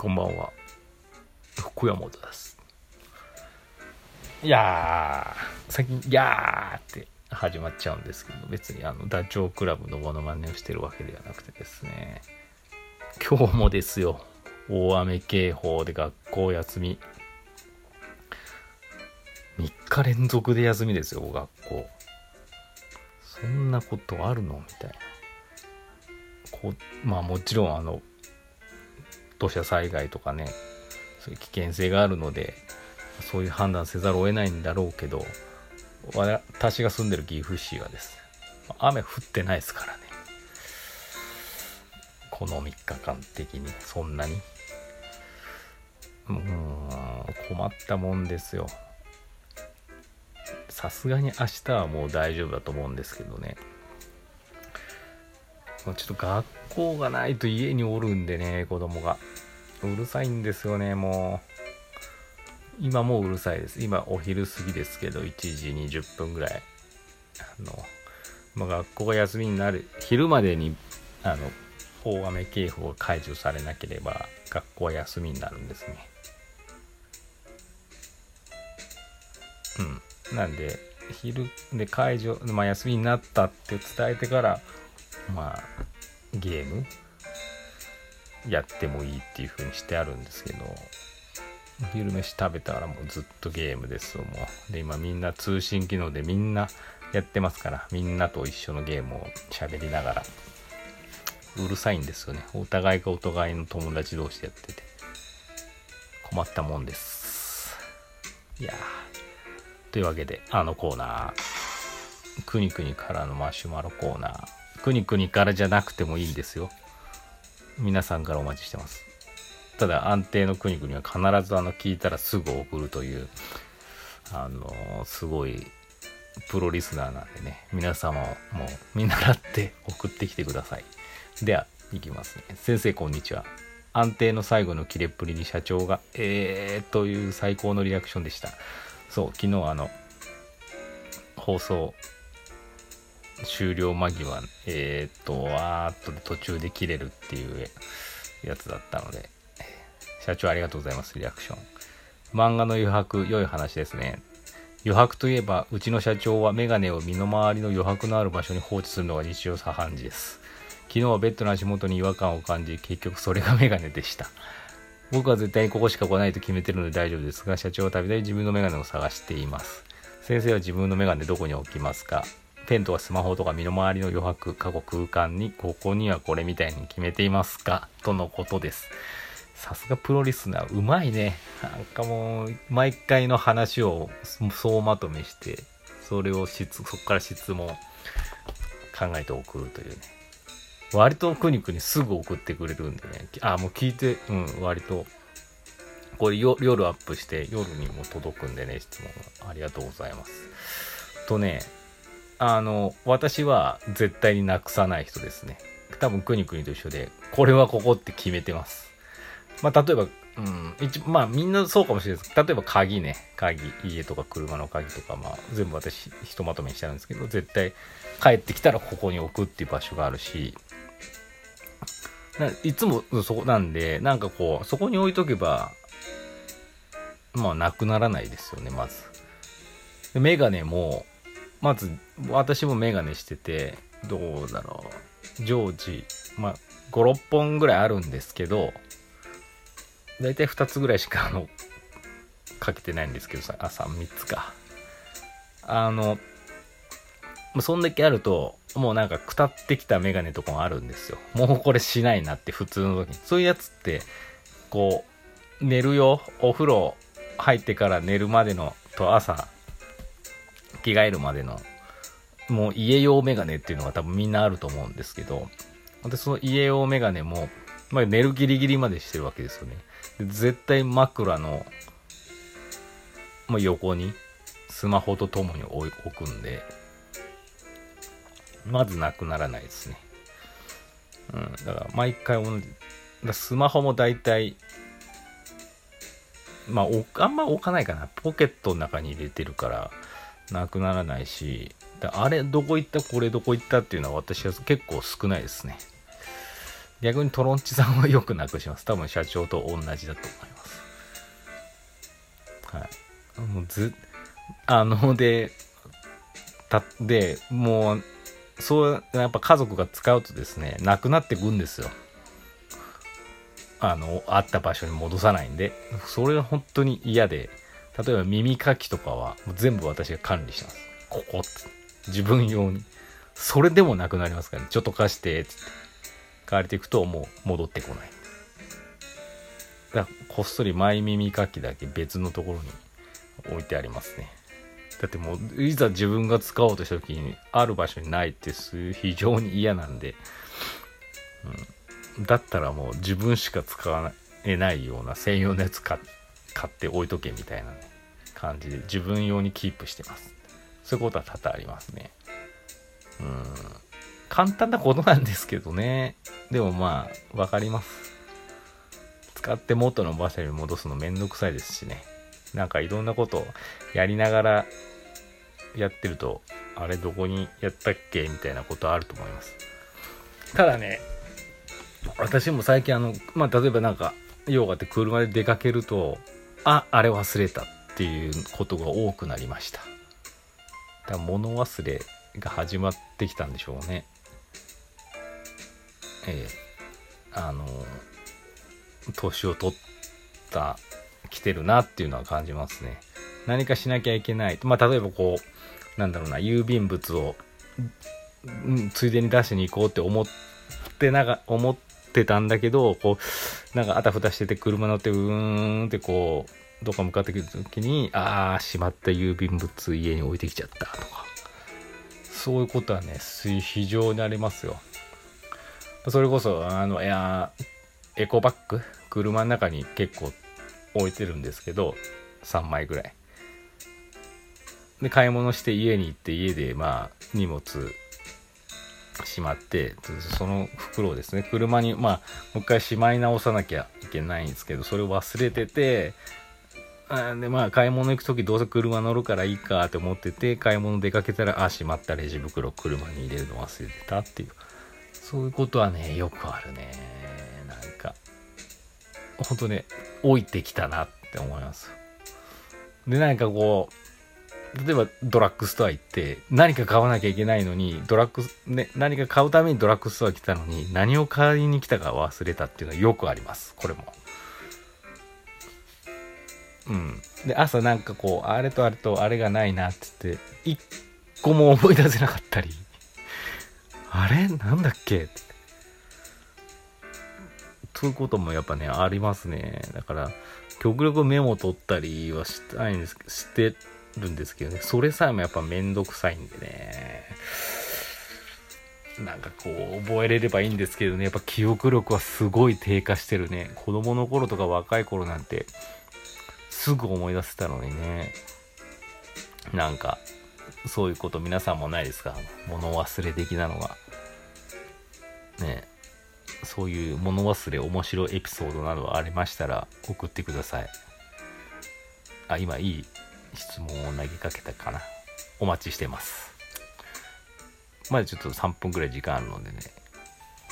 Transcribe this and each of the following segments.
こんばんは。福山です。いやー、最近、いやーって始まっちゃうんですけど、別にあの、ダチョウ倶楽部のモノマネをしてるわけではなくてですね、今日もですよ、大雨警報で学校休み。3日連続で休みですよ、学校。そんなことあるの？みたいな。こまあもちろんあの土砂災害とかねそういう危険性があるのでそういう判断せざるを得ないんだろうけど私が住んでる岐阜市はですね雨降ってないですからね。この3日間的にそんなに。うん困ったもんですよ。さすがに明日はもう大丈夫だと思うんですけどね。ちょっと学校がないと家におるんでね、子供が。うるさいんですよね、もう。今もうるさいです。今お昼過ぎですけど、1時20分ぐらい。あの、まあ、学校が休みになる、昼までに、あの、大雨警報が解除されなければ、学校は休みになるんですね。うん。なんで、昼で解除、まあ、休みになったって伝えてから、まあゲーム？やってもいいっていう風にしてあるんですけど。昼飯食べたらもうずっとゲームですもう。で今みんな通信機能でみんなやってますから。みんなと一緒のゲームを喋りながら。うるさいんですよね。お互いがお互いの友達同士でやってて。困ったもんです。いやというわけであのコーナー。くにくにからのマシュマロコーナー。くにくにからじゃなくてもいいんですよ。皆さんからお待ちしてます。ただ安定の国々は必ずあの聞いたらすぐ送るという、あのすごいプロリスナーなんでね、皆様ももう見習って送ってきてください。では、いきますね。先生こんにちは。安定の最後の切れっぷりに社長が、えーという最高のリアクションでした。そう、昨日あの、放送終了間際、えー、っと、わーっと途中で切れるっていうやつだったので、社長ありがとうございます、リアクション。漫画の余白、良い話ですね。余白といえば、うちの社長はメガネを身の回りの余白のある場所に放置するのが日常茶飯事です。昨日はベッドの足元に違和感を感じ、結局それがメガネでした。僕は絶対にここしか来ないと決めてるので大丈夫ですが、社長はたびたび自分のメガネを探しています。先生は自分のメガネどこに置きますか？ペンとかスマホとか身の回りの余白、過去空間に、ここにはこれみたいに決めていますかとのことです。さすがプロリスナー、うまいね。なんかもう、毎回の話を総まとめして、それを質、そこから質問考えて送るというね。割とくにくにすぐ送ってくれるんでね。あ、もう聞いて、うん、割と。これ夜アップして夜にも届くんでね、質問ありがとうございます。とね、あの、私は絶対になくさない人ですね。多分、くにくにと一緒で、これはここって決めてます。まあ、例えば、うん、一まあ、みんなそうかもしれないです。例えば、鍵ね。鍵、家とか車の鍵とか、まあ、全部私、ひとまとめにしてあるんですけど、絶対、帰ってきたらここに置くっていう場所があるし、いつもそこなんで、なんかこう、そこに置いとけば、まあ、なくならないですよね、まず。メガネも、まず私もメガネしててどうだろう。常時まあ56本ぐらいあるんですけど大体2つぐらいしかあのかけてないんですけどさ朝3つか。あのそんだけあるともうなんかくたってきたメガネとかもあるんですよ。もうこれしないなって普通の時に。そういうやつってこう寝るよ。お風呂入ってから寝るまでのと朝着替えるまでの、もう家用メガネっていうのが多分みんなあると思うんですけど、で、その家用メガネも、まあ、寝るギリギリまでしてるわけですよね。で絶対枕の、まあ、横にスマホとともに置くんで、まずなくならないですね。うん、だから毎回同じ。スマホも大体、まあ、あんま置かないかな。ポケットの中に入れてるから、なくならないし、あれどこ行ったこれどこ行ったっていうのは私は結構少ないですね。逆にトロンチさんはよくなくします。多分社長と同じだと思います。はい。もうずあのでたでもうそうやっぱ家族が使うとですねなくなってくんですよ。あのあった場所に戻さないんで。それが本当に嫌で。例えば耳かきとかはもう全部私が管理してます。ここって。自分用に。それでもなくなりますからね。ちょっと貸してつって。借りていくともう戻ってこない。だからこっそりマイ耳かきだけ別のところに置いてありますね。だってもういざ自分が使おうとした時にある場所にないって非常に嫌なんで、うん、だったらもう自分しか使えないような専用のやつ買って。買って置いとけみたいな感じで自分用にキープしてます。そういうことは多々ありますね。うん。簡単なことなんですけどね。でもまあ分かります。使って元の場所に戻すのめんどくさいですしね。なんかいろんなことやりながらやってると、あれどこにやったっけみたいなことあると思います。ただね、私も最近あの、まあ、例えばなんか、用があって車で出かけると、あ、あれ忘れたっていうことが多くなりました。だ物忘れが始まってきたんでしょうね。ええあの、年を取った来てるなっていうのは感じますね。何かしなきゃいけない。まあ、例えばこう、なんだろうな、郵便物を、ついでに出しに行こうって思ってなが、思ってたんだけど、こう、なんかあたふたしてて車乗って、うーんってこう、どっか向かってくる時に、ああ、しまった郵便物家に置いてきちゃったとか。そういうことはね、非常にありますよ。それこそ、あの、いや、エコバッグ？車の中に結構置いてるんですけど3枚ぐらいで買い物して家に行って家でまあ荷物しまってその袋をですね車にまあもう一回しまい直さなきゃいけないんですけどそれを忘れててでまあ買い物行く時どうせ車乗るからいいかって思ってて買い物出かけたらあしまったレジ袋車に入れるの忘れてたっていうそういうことはねよくあるねなんか本当ね置いてきたなって思います。で、何かこう、例えばドラッグストア行って何か買わなきゃいけないのに、ドラッグ、ね、何か買うためにドラッグストア来たのに何を買いに来たか忘れたっていうのはよくあります。これも。うん。で、朝なんかこう、あれとあれとあれがないなって言って、一個も思い出せなかったり、あれ？なんだっけ？ってそういうこともやっぱね、ありますね。だから、極力メモ取ったりはしたいんです、してるんですけどね、それさえもやっぱめんどくさいんでね。なんかこう、覚えれればいいんですけどね、やっぱ記憶力はすごい低下してるね。子供の頃とか若い頃なんて、すぐ思い出せたのにね。なんか、そういうこと皆さんもないですか？物忘れ的なのが。ねそういう物忘れ面白いエピソードなどありましたら送ってください。あ、今いい？質問を投げかけたかな。お待ちしてます。まだちょっと3分くらい時間あるのでね。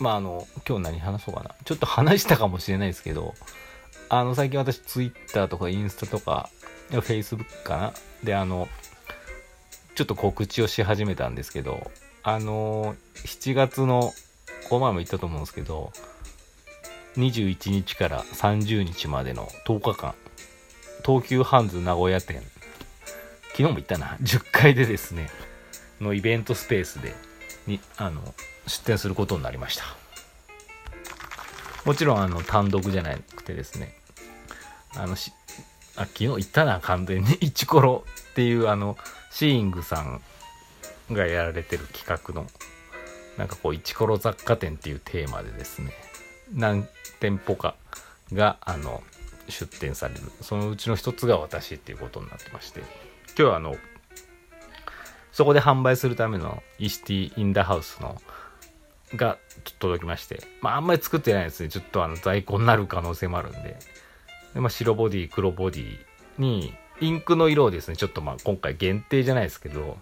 まああの、今日何話そうかな。ちょっと話したかもしれないですけど、あの、最近私 Twitter とかインスタとか、Facebook かなで、あの、ちょっと告知をし始めたんですけど、あの、7月のこの前も言ったと思うんですけど、21日から30日までの10日間、東急ハンズ名古屋店、昨日も言ったな、10階でですね、のイベントスペースで、に、あの、出店することになりました。もちろん、あの、単独じゃなくてですね、あの、し、あ、昨日言ったな、完全に。イチコロっていう、あの、シーイングさんがやられてる企画のなんかこう、イチコロ雑貨店っていうテーマでですね、何店舗かが、あの、出店される。そのうちの一つが私っていうことになってまして、今日はあの、そこで販売するためのイシティ・ in da house の、が届きまして、まああんまり作ってないですね。ちょっとあの在庫になる可能性もあるんで。でまあ、白ボディ、黒ボディに、インクの色をですね、ちょっとまあ今回限定じゃないですけど、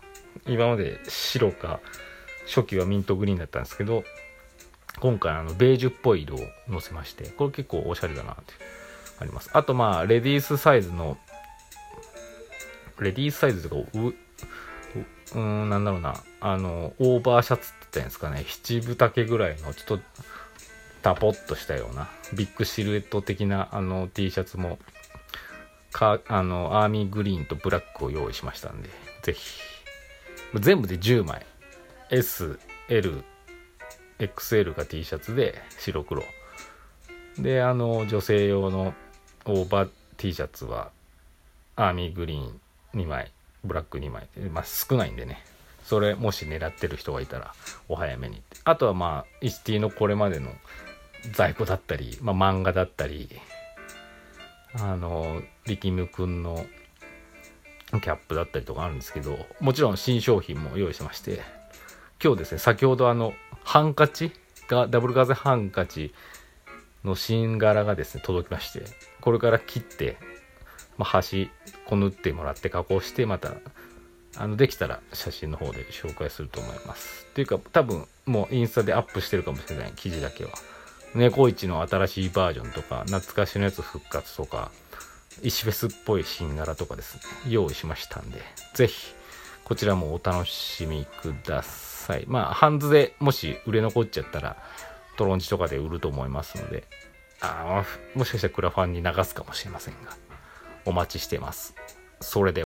今まで白か初期はミントグリーンだったんですけど今回あのベージュっぽい色をのせましてこれ結構おしゃれだなってありますあとまあレディースサイズのレディースサイズとかううんなんだろうな。あのオーバーシャツって言ったんですかね。七分丈ぐらいのちょっとタポッとしたようなビッグシルエット的なあの T シャツもかあのアーミーグリーンとブラックを用意しましたんでぜひ。全部で10枚。SL XL が T シャツで白黒。であの女性用のオーバー T シャツはアーミーグリーン2枚ブラック2枚まあ少ないんでね。それもし狙ってる人がいたらお早めにあとはまあイシティのこれまでの在庫だったり、まあ、漫画だったりあの力ムくんのキャップだったりとかあるんですけどもちろん新商品も用意してまして今日ですね先ほどあのハンカチがダブルガゼハンカチの新柄がですね届きましてこれから切って、まあ、端こ縫ってもらって加工してまたあのできたら写真の方で紹介すると思います。っていうか多分もうインスタでアップしてるかもしれない。記事だけは。猫市の新しいバージョンとか懐かしのやつ復活とか石フェスっぽい新柄とかですね。用意しましたんで是非こちらもお楽しみください。まあハンズでもし売れ残っちゃったらトロンチとかで売ると思いますのであもしかしたらクラファンに流すかもしれませんが。お待ちしてます。それでは。